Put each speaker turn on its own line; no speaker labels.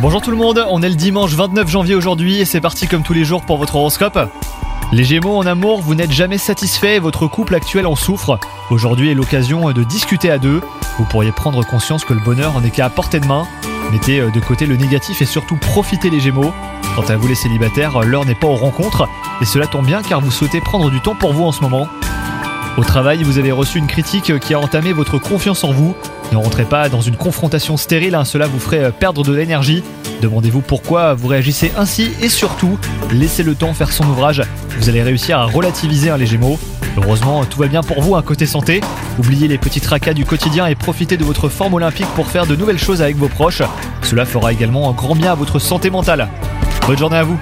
Bonjour tout le monde, on est le dimanche 29 janvier aujourd'hui et c'est parti comme tous les jours pour votre horoscope. Les Gémeaux en amour, vous n'êtes jamais satisfait et votre couple actuel en souffre. Aujourd'hui est l'occasion de discuter à deux. Vous pourriez prendre conscience que le bonheur n'est qu'à portée de main. Mettez de côté le négatif et surtout profitez les Gémeaux. Quant à vous les célibataires, l'heure n'est pas aux rencontres et cela tombe bien car vous souhaitez prendre du temps pour vous en ce moment. Au travail, vous avez reçu une critique qui a entamé votre confiance en vous. Ne rentrez pas dans une confrontation stérile, hein, cela vous ferait perdre de l'énergie. Demandez-vous pourquoi vous réagissez ainsi et surtout, laissez le temps faire son ouvrage. Vous allez réussir à relativiser hein, les Gémeaux. Heureusement, tout va bien pour vous, un côté santé. Oubliez les petits tracas du quotidien et profitez de votre forme olympique pour faire de nouvelles choses avec vos proches. Cela fera également un grand bien à votre santé mentale. Bonne journée à vous